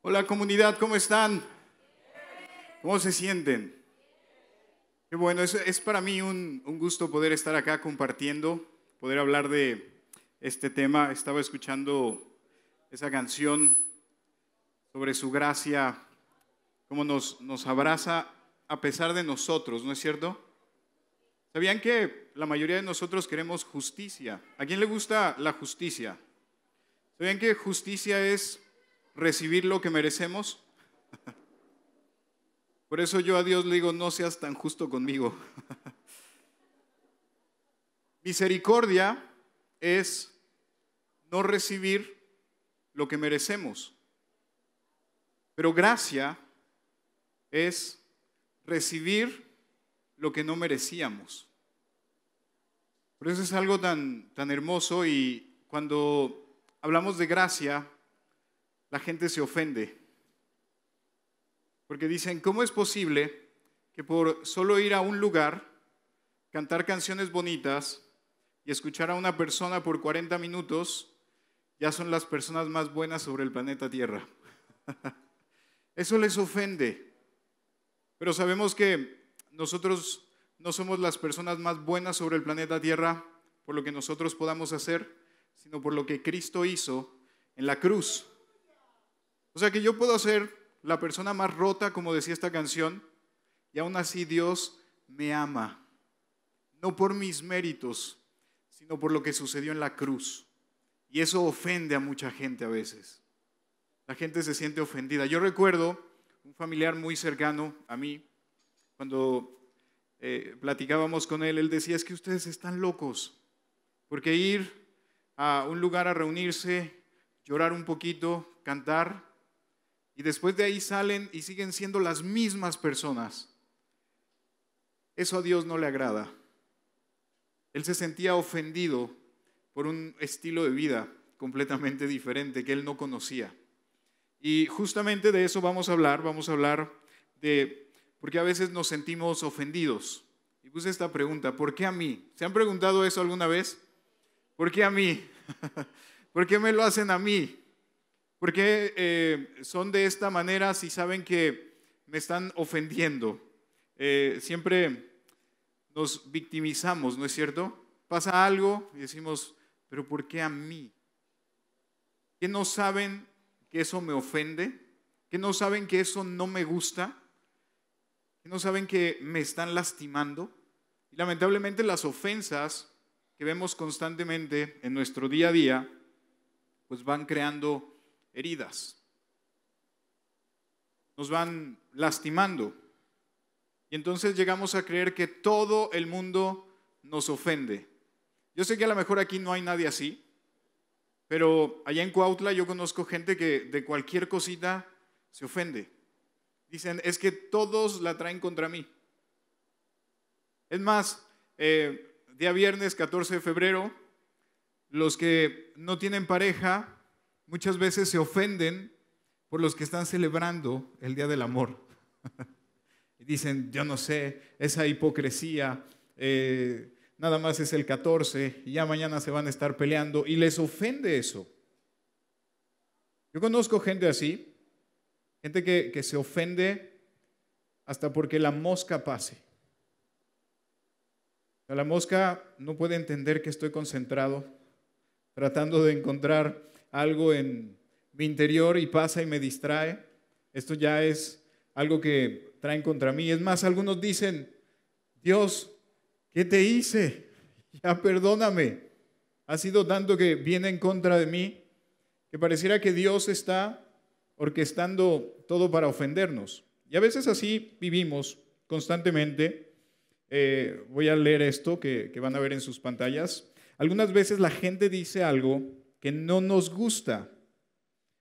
Hola comunidad, ¿cómo están? ¿Cómo se sienten? Qué bueno, es, para mí un, un gusto poder estar acá compartiendo, poder hablar de este tema. Estaba escuchando esa canción sobre su gracia, cómo nos, nos abraza a pesar de nosotros, ¿no es cierto? ¿Sabían que la mayoría de nosotros queremos justicia? ¿A quién le gusta la justicia? ¿Sabían que justicia es recibir lo que merecemos? Por eso yo a Dios le digo, no seas tan justo conmigo. Misericordia es no recibir lo que merecemos. Pero gracia es recibir lo que no merecíamos. Por eso es algo tan, tan hermoso y cuando hablamos de gracia, la gente se ofende. Porque dicen, ¿cómo es posible que por solo ir a un lugar, cantar canciones bonitas y escuchar a una persona por 40 minutos, ya son las personas más buenas sobre el planeta Tierra? Eso les ofende. Pero sabemos que nosotros no somos las personas más buenas sobre el planeta Tierra por lo que nosotros podamos hacer, sino por lo que Cristo hizo en la cruz. O sea que yo puedo ser la persona más rota, como decía esta canción, y aún así Dios me ama. No por mis méritos, sino por lo que sucedió en la cruz. Y eso ofende a mucha gente a veces. La gente se siente ofendida. Yo recuerdo un familiar muy cercano a mí, cuando eh, platicábamos con él, él decía, es que ustedes están locos, porque ir a un lugar a reunirse, llorar un poquito, cantar, y después de ahí salen y siguen siendo las mismas personas. Eso a Dios no le agrada. Él se sentía ofendido por un estilo de vida completamente diferente que él no conocía. Y justamente de eso vamos a hablar, vamos a hablar de porque a veces nos sentimos ofendidos. Y puse esta pregunta, ¿por qué a mí? ¿Se han preguntado eso alguna vez? ¿Por qué a mí? ¿Por qué me lo hacen a mí? ¿Por qué eh, son de esta manera si saben que me están ofendiendo? Eh, siempre nos victimizamos, ¿no es cierto? Pasa algo y decimos, pero ¿por qué a mí? ¿Qué no saben que eso me ofende? ¿Que no saben que eso no me gusta? no saben que me están lastimando? Y lamentablemente las ofensas que vemos constantemente en nuestro día a día, pues van creando heridas. Nos van lastimando. Y entonces llegamos a creer que todo el mundo nos ofende. Yo sé que a lo mejor aquí no hay nadie así, pero allá en Cuautla yo conozco gente que de cualquier cosita se ofende. Dicen, es que todos la traen contra mí. Es más, eh, día viernes 14 de febrero, los que no tienen pareja muchas veces se ofenden por los que están celebrando el Día del Amor. y dicen, yo no sé, esa hipocresía, eh, nada más es el 14 y ya mañana se van a estar peleando y les ofende eso. Yo conozco gente así, Gente que, se ofende hasta porque la mosca pase. La mosca no puede entender que estoy concentrado, tratando de encontrar algo en mi interior y pasa y me distrae. Esto ya es algo que traen contra mí. Es más, algunos dicen, Dios, ¿qué te hice? Ya perdóname. Ha sido tanto que viene en contra de mí que pareciera que Dios está orquestando todo para ofendernos. Y a veces así vivimos constantemente. Eh, voy a leer esto que, que van a ver en sus pantallas. Algunas veces la gente dice algo que no nos gusta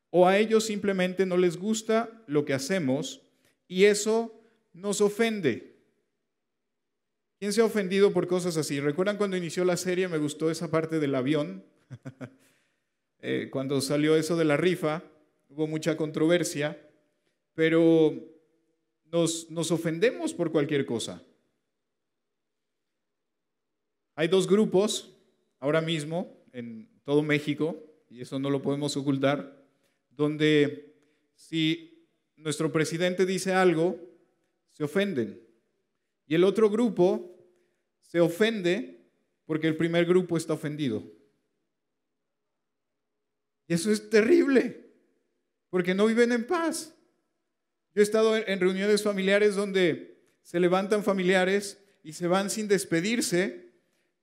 o a ellos simplemente no les gusta lo que hacemos y eso nos ofende. ¿Quién se ha ofendido por cosas así? ¿Recuerdan cuando inició la serie? Me gustó esa parte del avión. Eh, cuando salió eso de la rifa, hubo mucha controversia, pero nos, nos ofendemos por cualquier cosa. Hay dos grupos ahora mismo en todo México, y eso no lo podemos ocultar, donde si nuestro presidente dice algo, se ofenden. Y el otro grupo se ofende porque el primer grupo está ofendido. Y eso es terrible, porque no viven en paz. Yo he estado en reuniones familiares donde se levantan familiares y se van sin despedirse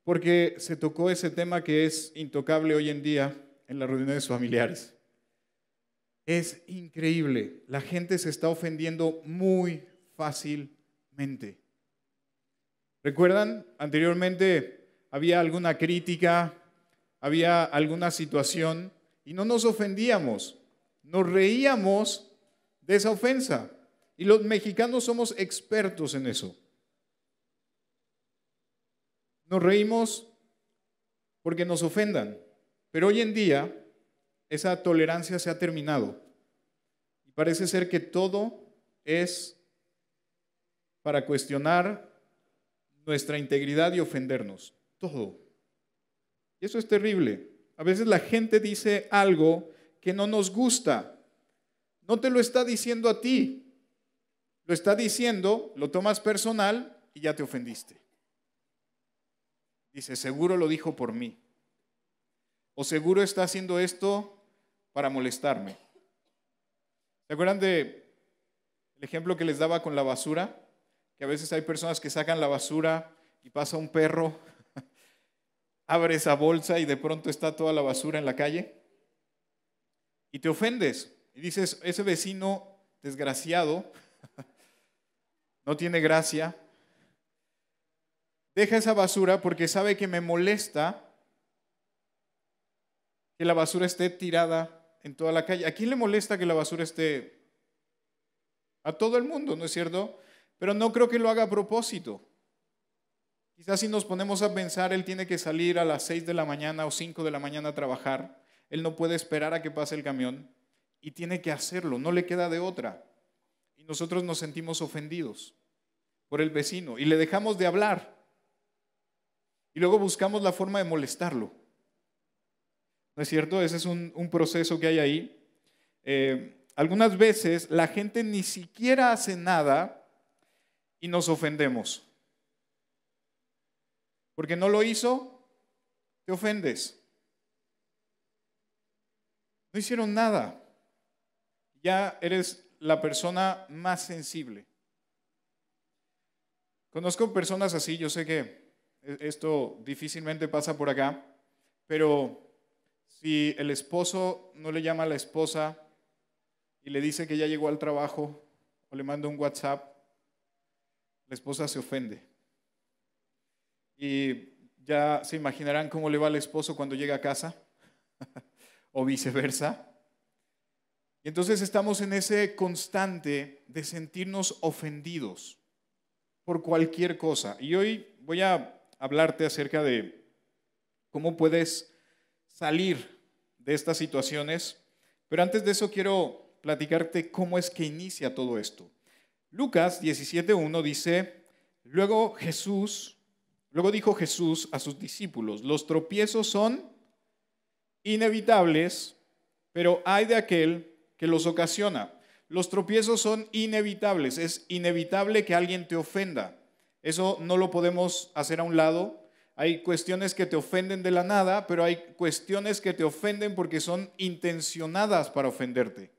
porque se tocó ese tema que es intocable hoy en día en las reuniones familiares. Es increíble, la gente se está ofendiendo muy fácilmente. ¿Recuerdan? Anteriormente había alguna crítica, había alguna situación y no nos ofendíamos, nos reíamos de esa ofensa. Y los mexicanos somos expertos en eso. Nos reímos porque nos ofendan, pero hoy en día esa tolerancia se ha terminado. Y parece ser que todo es para cuestionar nuestra integridad y ofendernos. Todo. Y eso es terrible. A veces la gente dice algo que no nos gusta. No te lo está diciendo a ti. Lo está diciendo, lo tomas personal y ya te ofendiste. Dice, seguro lo dijo por mí. O seguro está haciendo esto para molestarme. ¿Se acuerdan de el ejemplo que les daba con la basura? Que a veces hay personas que sacan la basura y pasa un perro, abre esa bolsa y de pronto está toda la basura en la calle. Y te ofendes. Y dices, ese vecino desgraciado no tiene gracia. Deja esa basura porque sabe que me molesta que la basura esté tirada en toda la calle. ¿A quién le molesta que la basura esté? A todo el mundo, ¿no es cierto? Pero no creo que lo haga a propósito. Quizás si nos ponemos a pensar, él tiene que salir a las 6 de la mañana o 5 de la mañana a trabajar. Él no puede esperar a que pase el camión y tiene que hacerlo, no le queda de otra. Y nosotros nos sentimos ofendidos por el vecino y le dejamos de hablar. Y luego buscamos la forma de molestarlo. ¿No es cierto? Ese es un, proceso que hay ahí. Eh, algunas veces la gente ni siquiera hace nada y nos ofendemos. Porque no lo hizo, te ofendes. No hicieron nada. Ya eres la persona más sensible. Conozco personas así, yo sé que esto difícilmente pasa por acá, pero si el esposo no le llama a la esposa y le dice que ya llegó al trabajo o le manda un WhatsApp, la esposa se ofende. Y ya se imaginarán cómo le va al esposo cuando llega a casa o viceversa. Y entonces estamos en ese constante de sentirnos ofendidos por cualquier cosa. Y hoy voy a hablarte acerca de cómo puedes salir de estas situaciones, pero antes de eso quiero platicarte cómo es que inicia todo esto. Lucas 17.1 dice, luego Jesús, luego dijo Jesús a sus discípulos, los tropiezos son inevitables, pero hay de aquel que los ocasiona. Los tropiezos son inevitables, es inevitable que alguien te ofenda. Eso no lo podemos hacer a un lado, hay cuestiones que te ofenden de la nada, pero hay cuestiones que te ofenden porque son intencionadas para ofenderte.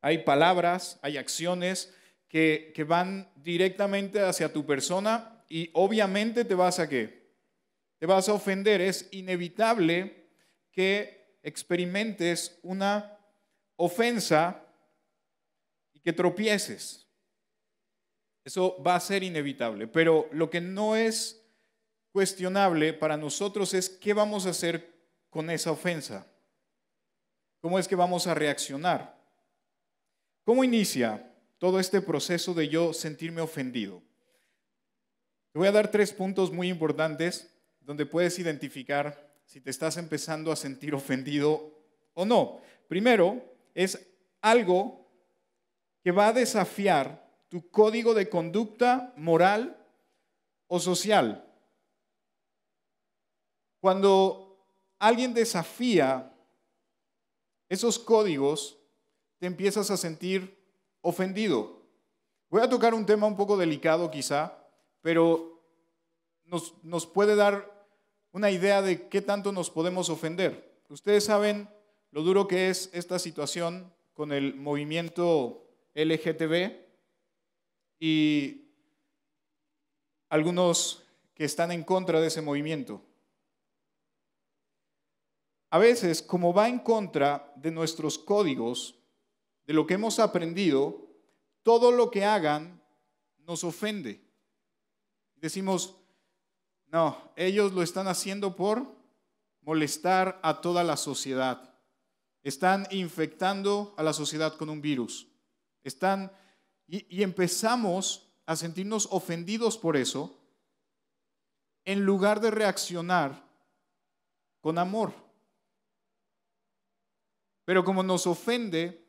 Hay palabras, hay acciones que, van directamente hacia tu persona y obviamente te vas a qué? Te vas a ofender. Es inevitable que experimentes una ofensa y que tropieces. Eso va a ser inevitable. Pero lo que no es cuestionable para nosotros es qué vamos a hacer con esa ofensa. ¿Cómo es que vamos a reaccionar? ¿Cómo inicia todo este proceso de yo sentirme ofendido? Te voy a dar tres puntos muy importantes donde puedes identificar si te estás empezando a sentir ofendido o no. Primero, es algo que va a desafiar tu código de conducta moral o social. Cuando alguien desafía esos códigos, te empiezas a sentir ofendido. Voy a tocar un tema un poco delicado quizá, pero nos, puede dar una idea de qué tanto nos podemos ofender. Ustedes saben lo duro que es esta situación con el movimiento LGTB y algunos que están en contra de ese movimiento. A veces, como va en contra de nuestros códigos, de lo que hemos aprendido, todo lo que hagan nos ofende. Decimos, no, ellos lo están haciendo por molestar a toda la sociedad. Están infectando a la sociedad con un virus. Están y, empezamos a sentirnos ofendidos por eso en lugar de reaccionar con amor. Pero como nos ofende,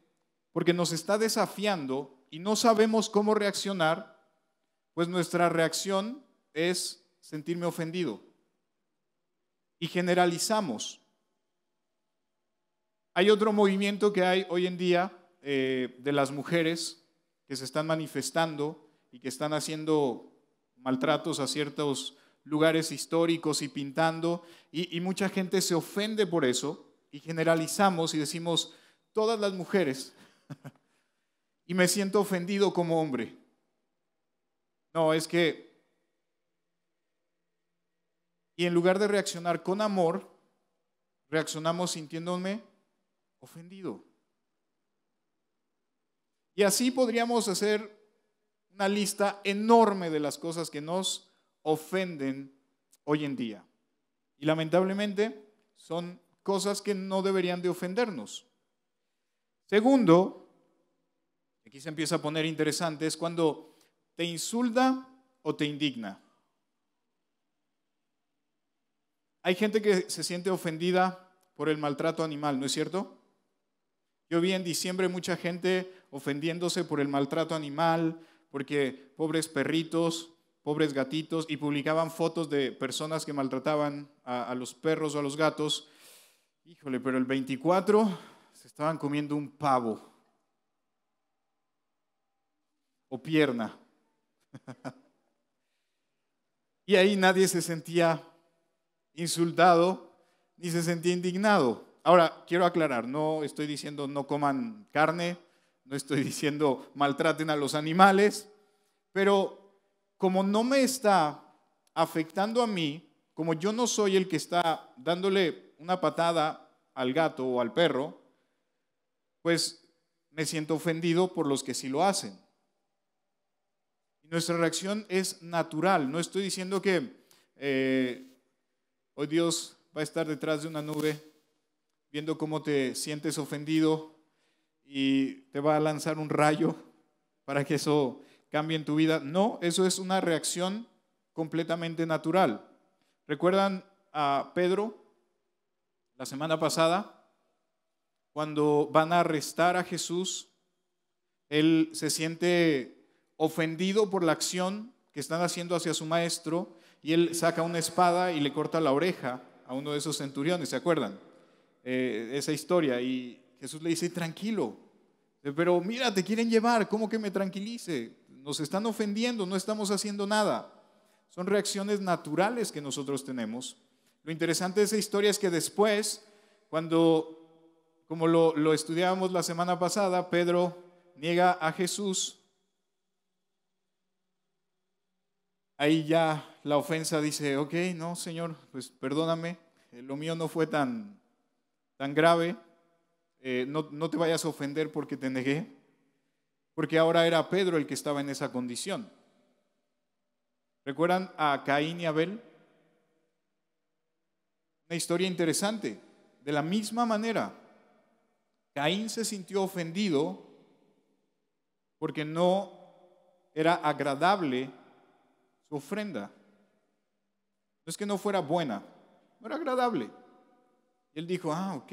porque nos está desafiando y no sabemos cómo reaccionar, pues nuestra reacción es sentirme ofendido. Y generalizamos. Hay otro movimiento que hay hoy en día eh, de las mujeres que se están manifestando y que están haciendo maltratos a ciertos lugares históricos y pintando, y mucha gente se ofende por eso, y generalizamos y decimos, todas las mujeres y me siento ofendido como hombre. No, es que... Y en lugar de reaccionar con amor, reaccionamos sintiéndome ofendido. Y así podríamos hacer una lista enorme de las cosas que nos ofenden hoy en día. Y lamentablemente son cosas que no deberían de ofendernos. Segundo, aquí se empieza a poner interesante, es cuando te insulta o te indigna. Hay gente que se siente ofendida por el maltrato animal, ¿no es cierto? Yo vi en diciembre mucha gente ofendiéndose por el maltrato animal, porque pobres perritos, pobres gatitos, y publicaban fotos de personas que maltrataban a, a los perros o a los gatos. Híjole, pero el 24 se estaban comiendo un pavo o pierna. y ahí nadie se sentía insultado ni se sentía indignado. Ahora, quiero aclarar, no estoy diciendo no coman carne, no estoy diciendo maltraten a los animales, pero como no me está afectando a mí, como yo no soy el que está dándole una patada al gato o al perro, pues me siento ofendido por los que sí lo hacen. Nuestra reacción es natural. No estoy diciendo que eh, hoy Dios va a estar detrás de una nube viendo cómo te sientes ofendido y te va a lanzar un rayo para que eso cambie en tu vida. No, eso es una reacción completamente natural. ¿Recuerdan a Pedro la semana pasada? cuando van a arrestar a Jesús, él se siente ofendido por la acción que están haciendo hacia su maestro y él saca una espada y le corta la oreja a uno de esos centuriones, ¿se acuerdan? Eh, esa historia. Y Jesús le dice, tranquilo, pero mira, te quieren llevar, ¿cómo que me tranquilice? Nos están ofendiendo, no estamos haciendo nada. Son reacciones naturales que nosotros tenemos. Lo interesante de esa historia es que después, cuando como lo, estudiábamos la semana pasada, Pedro niega a Jesús. Ahí ya la ofensa dice, ok, no, Señor, pues perdóname, eh, lo mío no fue tan, tan grave, eh, no, no te vayas a ofender porque te negué, porque ahora era Pedro el que estaba en esa condición. ¿Recuerdan a Caín y Abel? Una historia interesante. De la misma manera, Caín se sintió ofendido porque no era agradable su ofrenda. No es que no fuera buena, no era agradable. Y él dijo, ah, ok.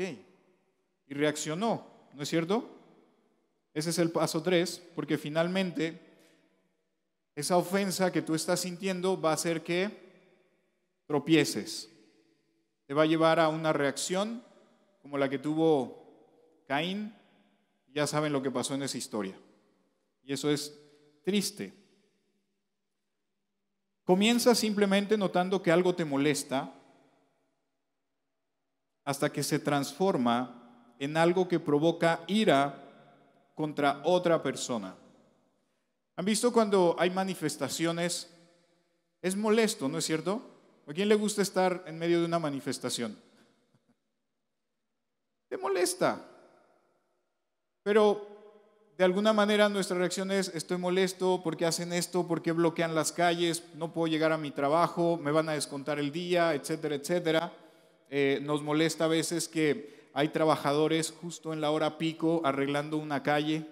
Y reaccionó, ¿no es cierto? Ese es el paso tres, porque finalmente esa ofensa que tú estás sintiendo va a hacer que tropieces. Te va a llevar a una reacción como la que tuvo Caín Ya saben lo que pasó en esa historia. Y eso es triste. Comienza simplemente notando que algo te molesta hasta que se transforma en algo que provoca ira contra otra persona. ¿Han visto cuando hay manifestaciones? Es molesto, ¿no es cierto? ¿A quién le gusta estar en medio de una manifestación? Te molesta. Pero de alguna manera nuestra reacción es, estoy molesto porque hacen esto, porque bloquean las calles, no puedo llegar a mi trabajo, me van a descontar el día, etcétera, etcétera. Eh, nos molesta a veces que hay trabajadores justo en la hora pico arreglando una calle,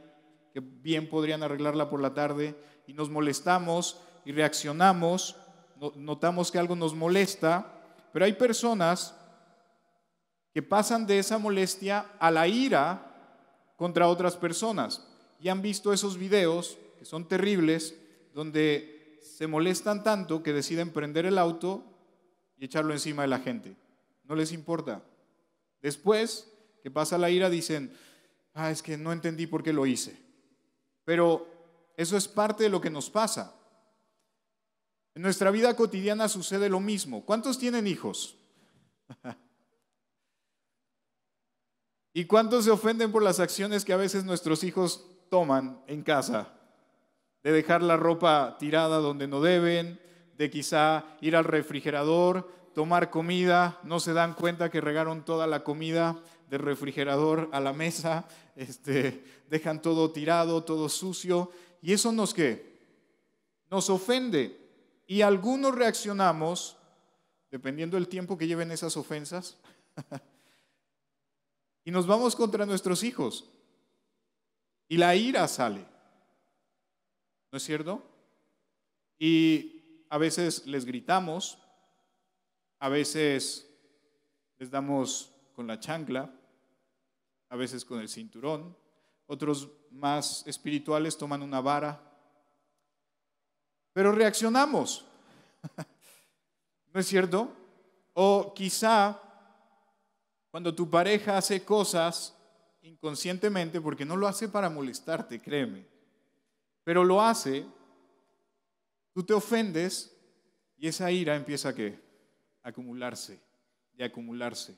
que bien podrían arreglarla por la tarde, y nos molestamos y reaccionamos, notamos que algo nos molesta, pero hay personas que pasan de esa molestia a la ira contra otras personas. Y han visto esos videos que son terribles, donde se molestan tanto que deciden prender el auto y echarlo encima de la gente. No les importa. Después que pasa la ira dicen, ah, es que no entendí por qué lo hice. Pero eso es parte de lo que nos pasa. En nuestra vida cotidiana sucede lo mismo. ¿Cuántos tienen hijos? ¿Y cuántos se ofenden por las acciones que a veces nuestros hijos toman en casa? De dejar la ropa tirada donde no deben, de quizá ir al refrigerador, tomar comida, no se dan cuenta que regaron toda la comida del refrigerador a la mesa, este, dejan todo tirado, todo sucio, y eso nos qué? Nos ofende. Y algunos reaccionamos, dependiendo del tiempo que lleven esas ofensas, y nos vamos contra nuestros hijos. Y la ira sale. ¿No es cierto? Y a veces les gritamos, a veces les damos con la chancla, a veces con el cinturón, otros más espirituales toman una vara, pero reaccionamos. ¿No es cierto? O quizá cuando tu pareja hace cosas inconscientemente, porque no lo hace para molestarte, créeme, pero lo hace, tú te ofendes y esa ira empieza a, ¿qué? Acumularse y acumularse.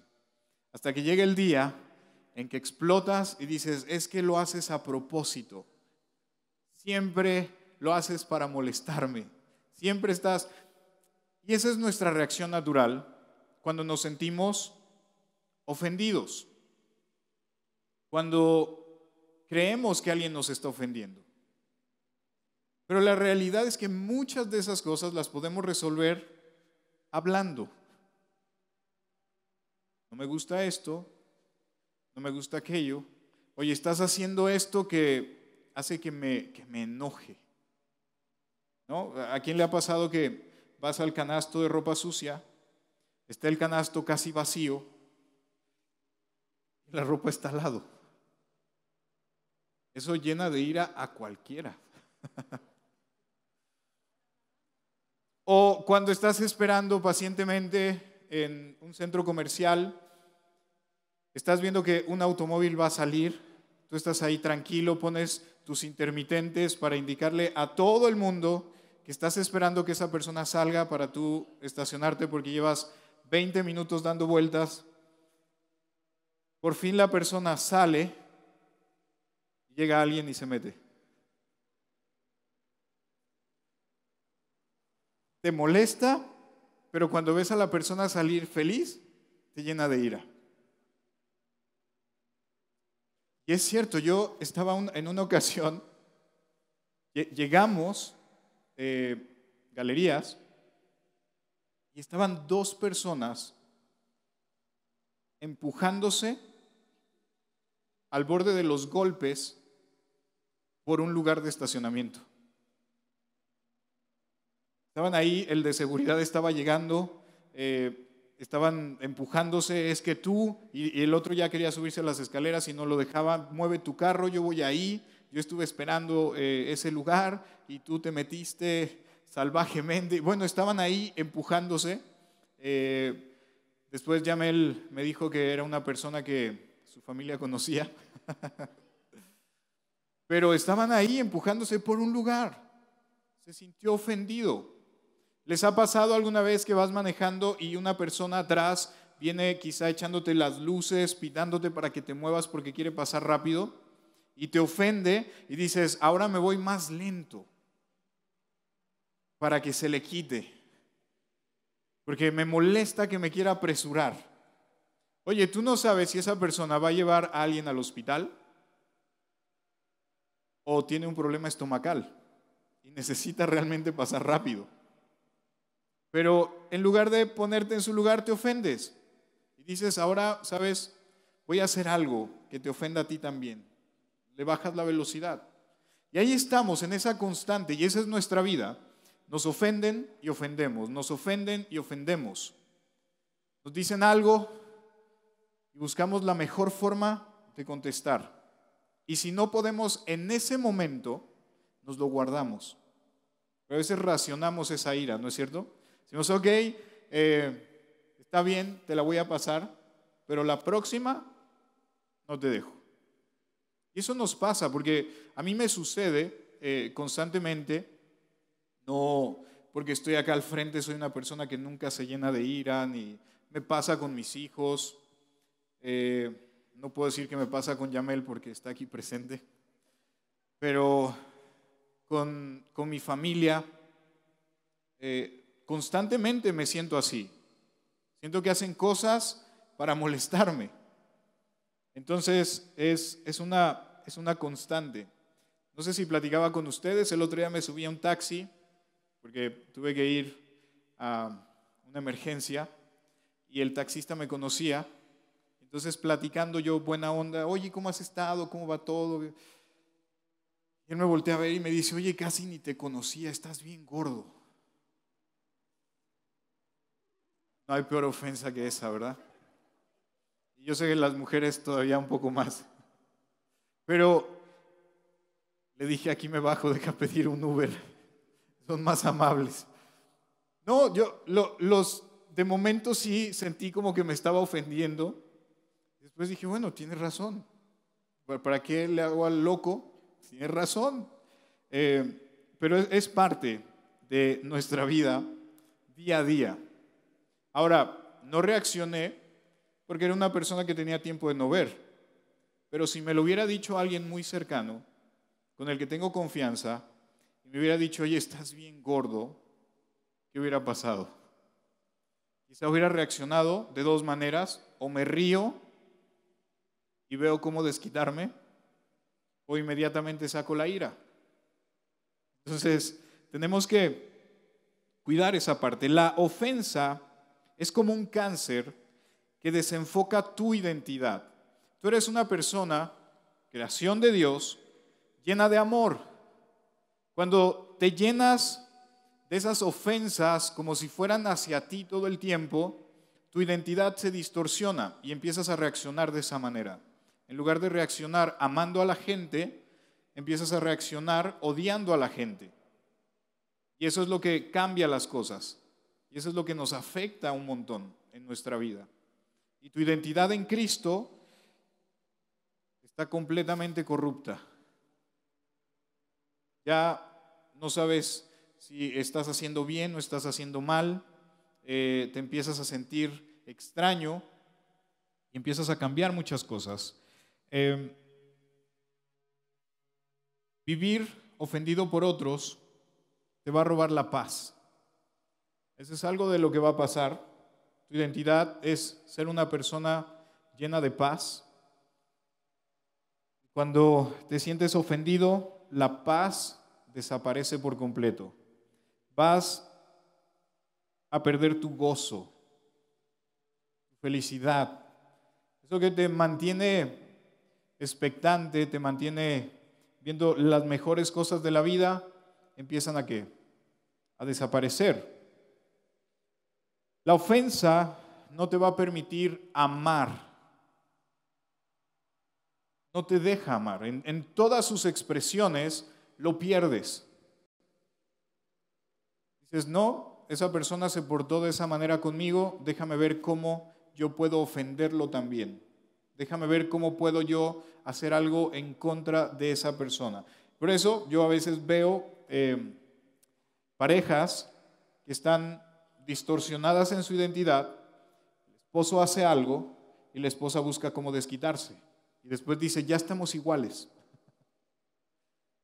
Hasta que llega el día en que explotas y dices, es que lo haces a propósito. Siempre lo haces para molestarme. Siempre estás... Y esa es nuestra reacción natural cuando nos sentimos ofendidos, cuando creemos que alguien nos está ofendiendo. Pero la realidad es que muchas de esas cosas las podemos resolver hablando. No me gusta esto, no me gusta aquello. Oye, estás haciendo esto que hace que me, que me enoje. ¿No? ¿A quién le ha pasado que vas al canasto de ropa sucia, está el canasto casi vacío la ropa está al lado. Eso llena de ira a cualquiera. o cuando estás esperando pacientemente en un centro comercial, estás viendo que un automóvil va a salir, tú estás ahí tranquilo, pones tus intermitentes para indicarle a todo el mundo que estás esperando que esa persona salga para tú estacionarte porque llevas 20 minutos dando vueltas por fin la persona sale, llega alguien y se mete. Te molesta, pero cuando ves a la persona salir feliz, te llena de ira. Y es cierto, yo estaba en una ocasión, llegamos, eh, galerías, y estaban dos personas empujándose al borde de los golpes por un lugar de estacionamiento. Estaban ahí, el de seguridad estaba llegando, eh, estaban empujándose, es que tú, y, el otro ya quería subirse a las escaleras y no lo dejaba, mueve tu carro, yo voy ahí, yo estuve esperando eh, ese lugar y tú te metiste salvajemente. Bueno, estaban ahí empujándose. Eh, después Yamel me dijo que era una persona que su familia conocía. pero estaban ahí empujándose por un lugar. Se sintió ofendido. ¿Les ha pasado alguna vez que vas manejando y una persona atrás viene quizá echándote las luces, pitándote para que te muevas porque quiere pasar rápido y te ofende y dices, ahora me voy más lento para que se le quite? Porque me molesta que me quiera apresurar. Oye, ¿tú no sabes si esa persona va a llevar a alguien al hospital? ¿O tiene un problema estomacal y necesita realmente pasar rápido? Pero en lugar de ponerte en su lugar, te ofendes. Y dices, ahora, ¿sabes? Voy a hacer algo que te ofenda a ti también. Le bajas la velocidad. Y ahí estamos, en esa constante, y esa es nuestra vida. Nos ofenden y ofendemos, nos ofenden y ofendemos. Nos dicen algo y buscamos la mejor forma de contestar. Y si no podemos en ese momento, nos lo guardamos. a veces racionamos esa ira, ¿no es cierto? Decimos, ok, eh, está bien, te la voy a pasar, pero la próxima no te dejo. Y eso nos pasa porque a mí me sucede eh, constantemente, no porque estoy acá al frente, soy una persona que nunca se llena de ira, ni me pasa con mis hijos. Eh, no puedo decir que me pasa con Yamel porque está aquí presente, pero con, con mi familia, constantemente me siento así. Siento que hacen cosas para molestarme. Entonces es, es, una, es una constante. No sé si platicaba con ustedes, el otro día me subí a un taxi porque tuve que ir a una emergencia y el taxista me conocía. Entonces platicando yo buena onda, oye, ¿cómo has estado? ¿Cómo va todo? Y él me voltea a ver y me dice, oye, casi ni te conocía, estás bien gordo. No hay peor ofensa que esa, ¿verdad? Y yo sé que las mujeres todavía un poco más. Pero le dije, aquí me bajo, deja pedir un Uber. Son más amables. No, yo los de momento sí sentí como que me estaba ofendiendo. Después dije, bueno, tienes razón. ¿Para qué le hago al loco? Tienes razón. Eh, pero es parte de nuestra vida día a día. Ahora, no reaccioné porque era una persona que tenía tiempo de no ver. Pero si me lo hubiera dicho alguien muy cercano, con el que tengo confianza, y me hubiera dicho, oye, estás bien gordo, ¿qué hubiera pasado? Quizá hubiera reaccionado de dos maneras, o me río y veo cómo desquitarme, o inmediatamente saco la ira. Entonces, tenemos que cuidar esa parte. La ofensa es como un cáncer que desenfoca tu identidad. Tú eres una persona, creación de Dios, llena de amor. Cuando te llenas de esas ofensas como si fueran hacia ti todo el tiempo, tu identidad se distorsiona y empiezas a reaccionar de esa manera. En lugar de reaccionar amando a la gente, empiezas a reaccionar odiando a la gente. Y eso es lo que cambia las cosas. Y eso es lo que nos afecta un montón en nuestra vida. Y tu identidad en Cristo está completamente corrupta. Ya no sabes si estás haciendo bien o estás haciendo mal, eh, te empiezas a sentir extraño y empiezas a cambiar muchas cosas. Em, vivir ofendido por otros te va a robar la paz. Eso es algo de lo que va a pasar. Tu identidad es ser una persona llena de paz. Cuando te sientes ofendido, la paz desaparece por completo. Vas a perder tu gozo, tu felicidad. Eso que te mantiene expectante, te mantiene viendo las mejores cosas de la vida, empiezan a qué? A desaparecer. La ofensa no te va a permitir amar. No te deja amar. En, todas sus expresiones lo pierdes. Dices, no, esa persona se portó de esa manera conmigo, déjame ver cómo yo puedo ofenderlo también. Déjame ver cómo puedo yo hacer algo en contra de esa persona. Por eso yo a veces veo eh, parejas que están distorsionadas en su identidad. El esposo hace algo y la esposa busca cómo desquitarse. Y después dice, ya estamos iguales.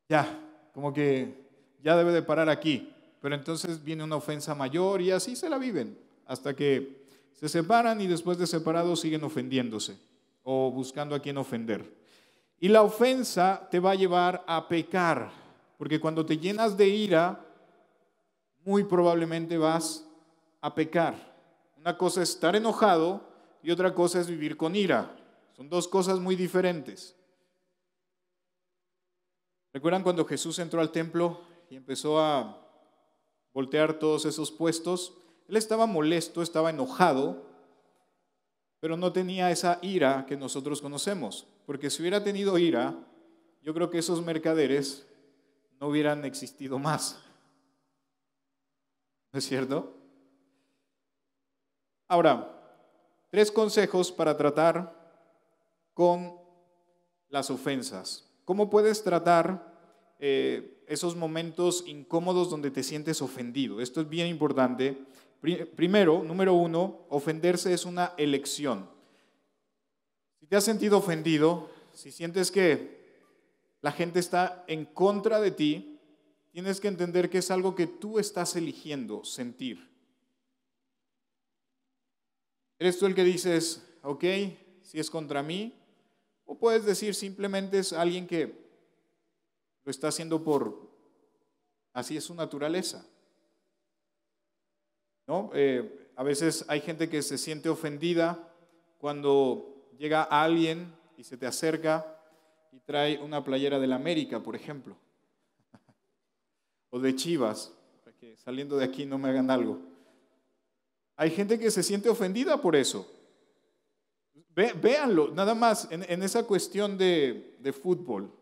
Ya, como que ya debe de parar aquí. Pero entonces viene una ofensa mayor y así se la viven hasta que se separan y después de separados siguen ofendiéndose o buscando a quien ofender. Y la ofensa te va a llevar a pecar, porque cuando te llenas de ira, muy probablemente vas a pecar. Una cosa es estar enojado y otra cosa es vivir con ira. Son dos cosas muy diferentes. ¿Recuerdan cuando Jesús entró al templo y empezó a voltear todos esos puestos? Él estaba molesto, estaba enojado, pero no tenía esa ira que nosotros conocemos. Porque si hubiera tenido ira, yo creo que esos mercaderes no hubieran existido más. ¿No es cierto? Ahora, tres consejos para tratar con las ofensas. ¿Cómo puedes tratar eh, esos momentos incómodos donde te sientes ofendido? Esto es bien importante. Primero, número uno, ofenderse es una elección. Si te has sentido ofendido, si sientes que la gente está en contra de ti, tienes que entender que es algo que tú estás eligiendo sentir. ¿Eres tú el que dices, ok, si es contra mí? O puedes decir simplemente es alguien que lo está haciendo por, así es su naturaleza. ¿No? Eh, a veces hay gente que se siente ofendida cuando llega alguien y se te acerca y trae una playera de la América, por ejemplo, o de Chivas, para que saliendo de aquí no me hagan algo. Hay gente que se siente ofendida por eso. véanlo, nada más en, esa cuestión de, de fútbol.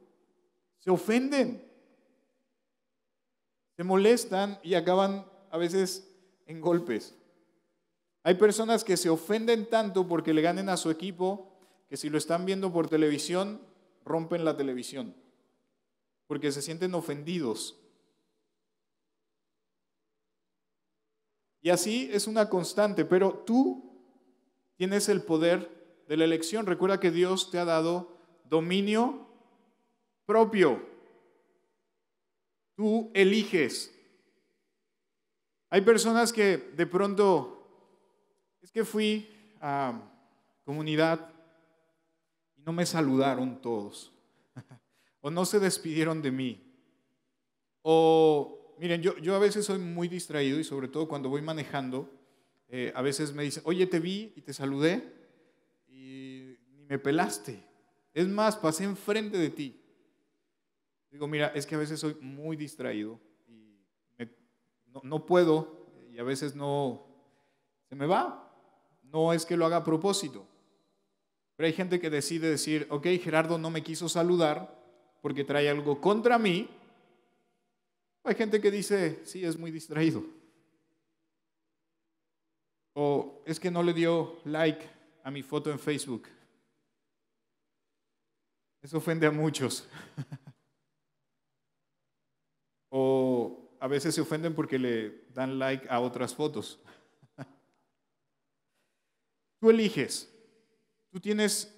Se ofenden, se molestan y acaban a veces en golpes. Hay personas que se ofenden tanto porque le ganen a su equipo que si lo están viendo por televisión, rompen la televisión, porque se sienten ofendidos. Y así es una constante, pero tú tienes el poder de la elección. Recuerda que Dios te ha dado dominio propio. Tú eliges. Hay personas que de pronto, es que fui a comunidad y no me saludaron todos, o no se despidieron de mí, o miren, yo, yo a veces soy muy distraído y sobre todo cuando voy manejando, eh, a veces me dicen, oye, te vi y te saludé y ni me pelaste. Es más, pasé enfrente de ti. Digo, mira, es que a veces soy muy distraído y no, no puedo y a veces no, se me va. No es que lo haga a propósito. Pero hay gente que decide decir, ok, Gerardo no me quiso saludar porque trae algo contra mí hay gente que dice, sí, es muy distraído. O es que no le dio like a mi foto en Facebook. Eso ofende a muchos. o a veces se ofenden porque le dan like a otras fotos. Tú eliges. Tú tienes,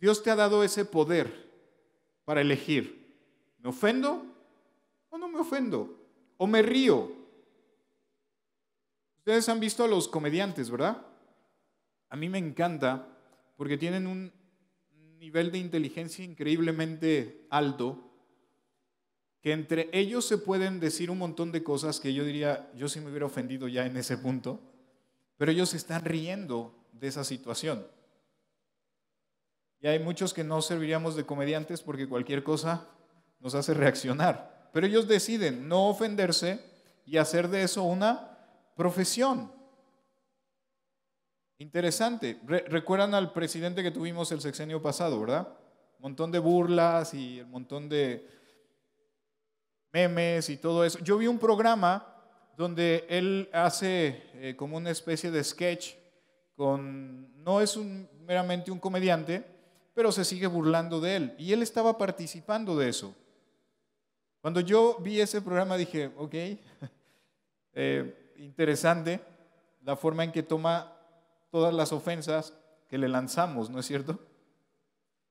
Dios te ha dado ese poder para elegir. ¿Me ofendo o no me ofendo, o me río. Ustedes han visto a los comediantes, ¿verdad? A mí me encanta porque tienen un nivel de inteligencia increíblemente alto, que entre ellos se pueden decir un montón de cosas que yo diría, yo sí me hubiera ofendido ya en ese punto, pero ellos están riendo de esa situación. Y hay muchos que no serviríamos de comediantes porque cualquier cosa nos hace reaccionar pero ellos deciden no ofenderse y hacer de eso una profesión. Interesante. recuerdan al presidente que tuvimos el sexenio pasado, ¿verdad? Un montón de burlas y un montón de memes y todo eso. Yo vi un programa donde él hace eh, como una especie de sketch con, no es meramente un comediante, pero se sigue burlando de él. Y él estaba participando de eso. Cuando yo vi ese programa dije, ok, eh, interesante la forma en que toma todas las ofensas que le lanzamos, ¿no es cierto?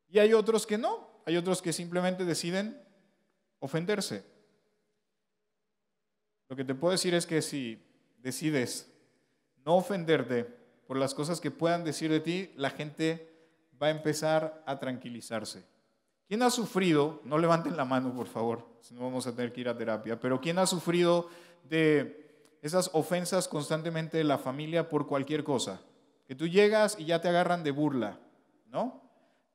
Y hay otros que no, hay otros que simplemente deciden ofenderse. Lo que te puedo decir es que si decides no ofenderte por las cosas que puedan decir de ti, la gente va a empezar a tranquilizarse. ¿Quién ha sufrido, no levanten la mano por favor, si no vamos a tener que ir a terapia, pero quién ha sufrido de esas ofensas constantemente de la familia por cualquier cosa? Que tú llegas y ya te agarran de burla, ¿no?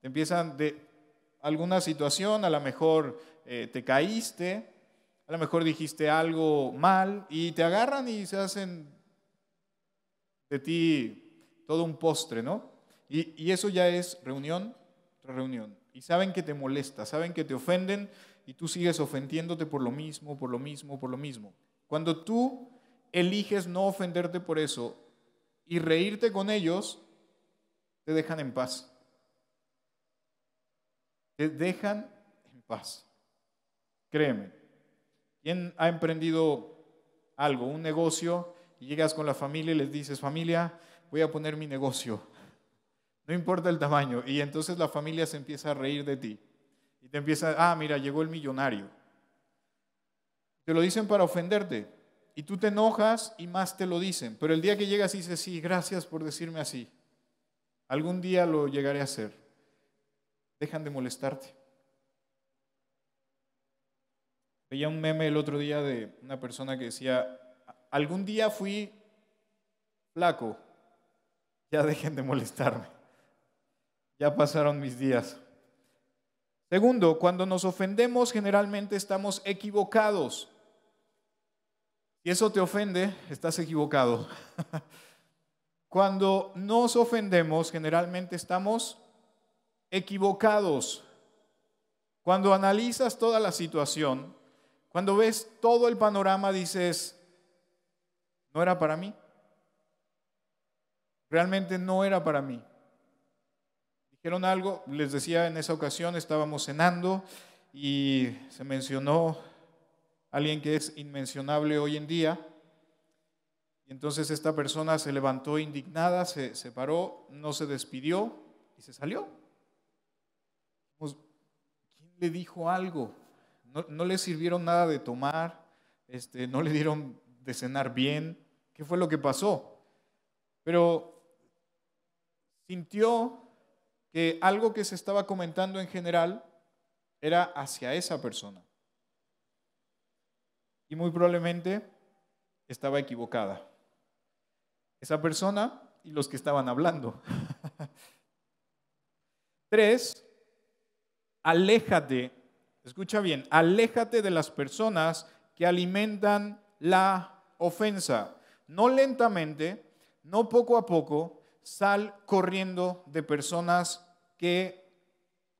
Te empiezan de alguna situación, a lo mejor eh, te caíste, a lo mejor dijiste algo mal y te agarran y se hacen de ti todo un postre, ¿no? Y, y eso ya es reunión tras reunión. Y saben que te molesta, saben que te ofenden y tú sigues ofendiéndote por lo mismo, por lo mismo, por lo mismo. Cuando tú eliges no ofenderte por eso y reírte con ellos, te dejan en paz. Te dejan en paz. Créeme. ¿Quién ha emprendido algo, un negocio, y llegas con la familia y les dices, familia, voy a poner mi negocio? No importa el tamaño. Y entonces la familia se empieza a reír de ti. Y te empieza, ah, mira, llegó el millonario. Te lo dicen para ofenderte. Y tú te enojas y más te lo dicen. Pero el día que llegas dices, sí, gracias por decirme así. Algún día lo llegaré a hacer. Dejan de molestarte. Veía un meme el otro día de una persona que decía, algún día fui flaco, ya dejen de molestarme. Ya pasaron mis días. Segundo, cuando nos ofendemos generalmente estamos equivocados. Y eso te ofende, estás equivocado. Cuando nos ofendemos, generalmente estamos equivocados. Cuando analizas toda la situación, cuando ves todo el panorama, dices, no era para mí. Realmente no era para mí. Dijeron algo, les decía en esa ocasión, estábamos cenando y se mencionó alguien que es inmencionable hoy en día. Y entonces esta persona se levantó indignada, se, se paró, no se despidió y se salió. Pues, ¿Quién le dijo algo? No, no, le sirvieron nada de tomar, este, no le dieron de cenar bien. ¿Qué fue lo que pasó? Pero sintió que algo que se estaba comentando en general era hacia esa persona y muy probablemente estaba equivocada. Esa persona y los que estaban hablando. Tres, aléjate, escucha bien, aléjate de las personas que alimentan la ofensa. No lentamente, no poco a poco, sal corriendo de personas que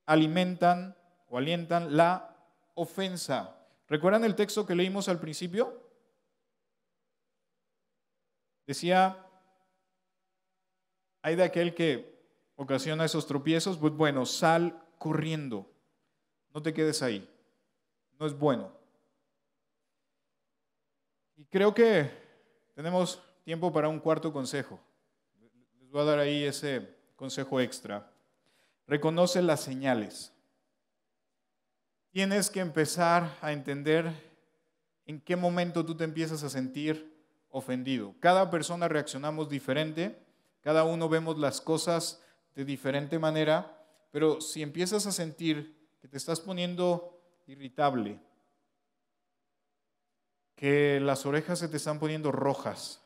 alimentan o alientan la ofensa. ¿Recuerdan el texto que leímos al principio? Decía, hay de aquel que ocasiona esos tropiezos, pues bueno, sal corriendo, no te quedes ahí, no es bueno. Y creo que tenemos tiempo para un cuarto consejo. Voy a dar ahí ese consejo extra. Reconoce las señales tienes que empezar a entender en qué momento tú te empiezas a sentir ofendido. Cada persona reaccionamos diferente, cada uno vemos las cosas de diferente manera, pero si empiezas a sentir que te estás poniendo irritable, que las orejas se te están poniendo rojas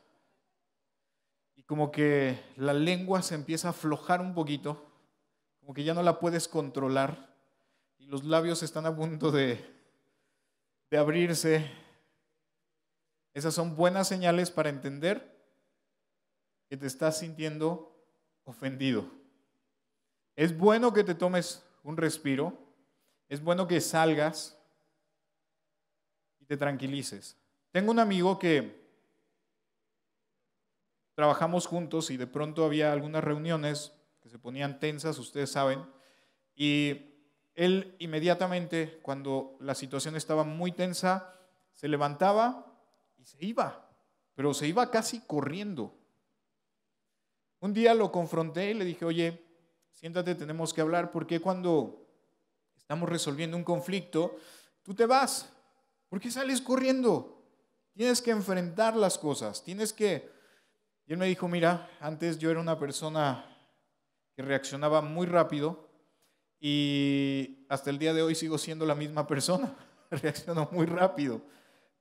como que la lengua se empieza a aflojar un poquito, como que ya no la puedes controlar, los labios están a punto de, de abrirse. Esas son buenas señales para entender que te estás sintiendo ofendido. Es bueno que te tomes un respiro, es bueno que salgas y te tranquilices. Tengo un amigo que trabajamos juntos y de pronto había algunas reuniones que se ponían tensas, ustedes saben, Y él inmediatamente, cuando la situación estaba muy tensa, se levantaba y se iba, pero se iba casi corriendo. Un día lo confronté y le dije, oye, siéntate, tenemos que hablar, porque cuando estamos resolviendo un conflicto, tú te vas? ¿Por qué sales corriendo? Tienes que enfrentar las cosas, tienes que... Y él me dijo, mira, antes yo era una persona que reaccionaba muy rápido y hasta el día de hoy sigo siendo la misma persona, reacciono muy rápido.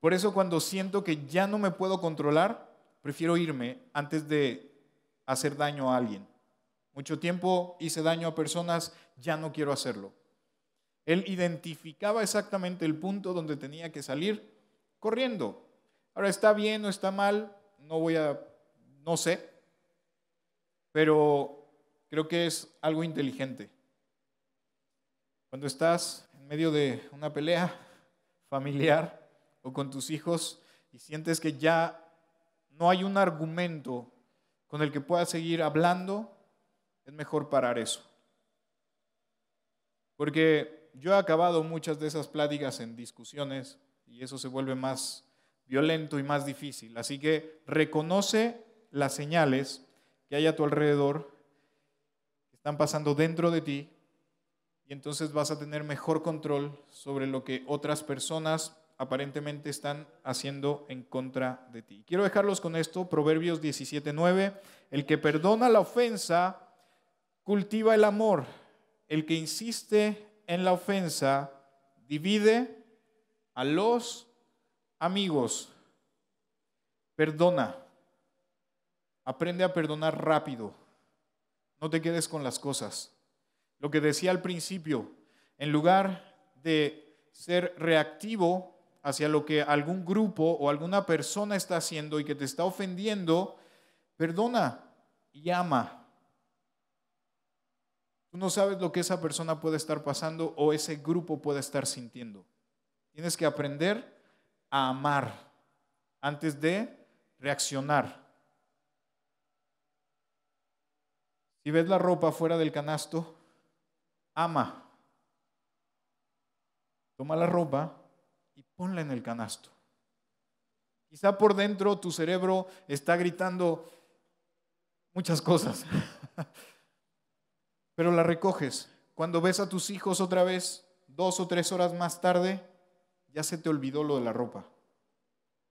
Por eso cuando siento que ya no me puedo controlar, prefiero irme antes de hacer daño a alguien. Mucho tiempo hice daño a personas, ya no quiero hacerlo. Él identificaba exactamente el punto donde tenía que salir corriendo. Ahora, ¿está bien o está mal? No voy a, no sé, pero creo que es algo inteligente. Cuando estás en medio de una pelea familiar o con tus hijos y sientes que ya no hay un argumento con el que puedas seguir hablando, es mejor parar eso. Porque yo he acabado muchas de esas pláticas en discusiones y eso se vuelve más violento y más difícil. Así que reconoce las señales que hay a tu alrededor, están pasando dentro de ti, y entonces vas a tener mejor control sobre lo que otras personas aparentemente están haciendo en contra de ti. Quiero dejarlos con esto, Proverbios 17:9, el que perdona la ofensa cultiva el amor, el que insiste en la ofensa divide a los amigos. Perdona, aprende a perdonar rápido, no te quedes con las cosas. Lo que decía al principio, en lugar de ser reactivo, hacia lo que algún grupo o alguna persona está haciendo y que te está ofendiendo, perdona y ama. Tú no sabes lo que esa persona puede estar pasando o ese grupo puede estar sintiendo. Tienes que aprender a amar antes de reaccionar. Si ves la ropa fuera del canasto, ama. Toma la ropa y ponla en el canasto. Quizá por dentro tu cerebro está gritando muchas cosas, pero la recoges. Cuando ves a tus hijos otra vez, dos o tres horas más tarde, ya se te olvidó lo de la ropa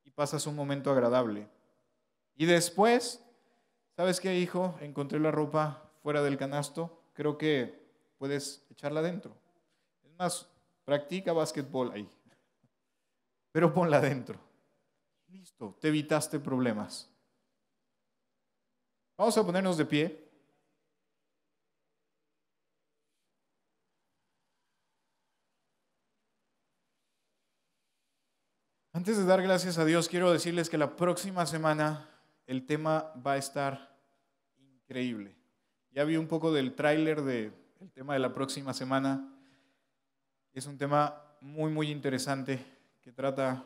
y pasas un momento agradable. Y después, ¿sabes qué, hijo? Encontré la ropa fuera del canasto, creo que puedes echarla dentro. Es más, practica básquetbol ahí pero ponla adentro. Listo, te evitaste problemas. Vamos a ponernos de pie. Antes de dar gracias a Dios, quiero decirles que la próxima semana el tema va a estar increíble. Ya vi un poco del tráiler del tema de la próxima semana. Es un tema muy, muy interesante que trata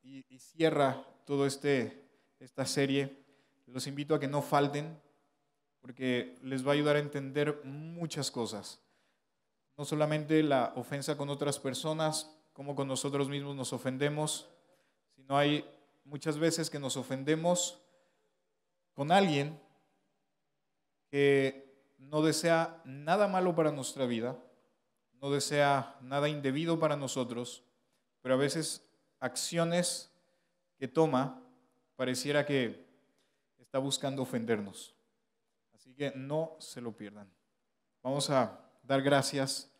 y, cierra todo este esta serie. Los invito a que no falten porque les va a ayudar a entender muchas cosas. No solamente la ofensa con otras personas, como con nosotros mismos nos ofendemos, sino hay muchas veces que nos ofendemos con alguien que no desea nada malo para nuestra vida, no desea nada indebido para nosotros, pero a veces acciones que toma pareciera que está buscando ofendernos. Así que no se lo pierdan. Vamos a dar gracias.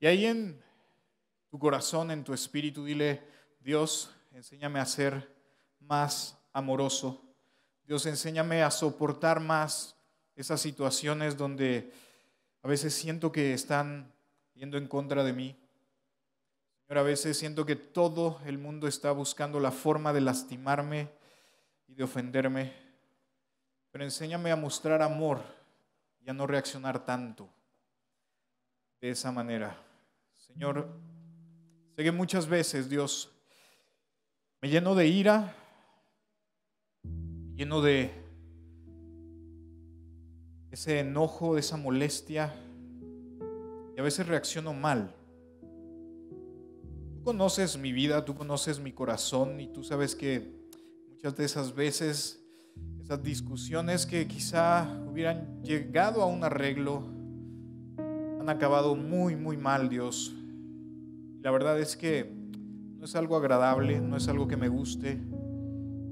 Y ahí en tu corazón, en tu espíritu, dile, Dios, enséñame a ser más amoroso. Dios, enséñame a soportar más esas situaciones donde a veces siento que están yendo en contra de mí. Señor, a veces siento que todo el mundo está buscando la forma de lastimarme y de ofenderme, pero enséñame a mostrar amor y a no reaccionar tanto de esa manera. Señor, sé que muchas veces, Dios, me lleno de ira, lleno de ese enojo, esa molestia, y a veces reacciono mal. Tú conoces mi vida, tú conoces mi corazón y tú sabes que muchas de esas veces, esas discusiones que quizá hubieran llegado a un arreglo, han acabado muy, muy mal, Dios. La verdad es que no es algo agradable, no es algo que me guste.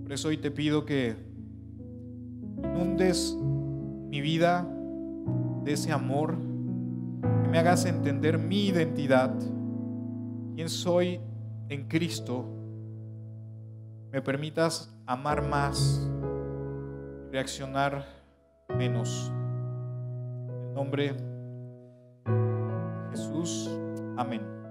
Por eso hoy te pido que inundes mi vida de ese amor, que me hagas entender mi identidad, quién soy en Cristo, me permitas amar más, reaccionar menos. En el nombre de Jesús, amén.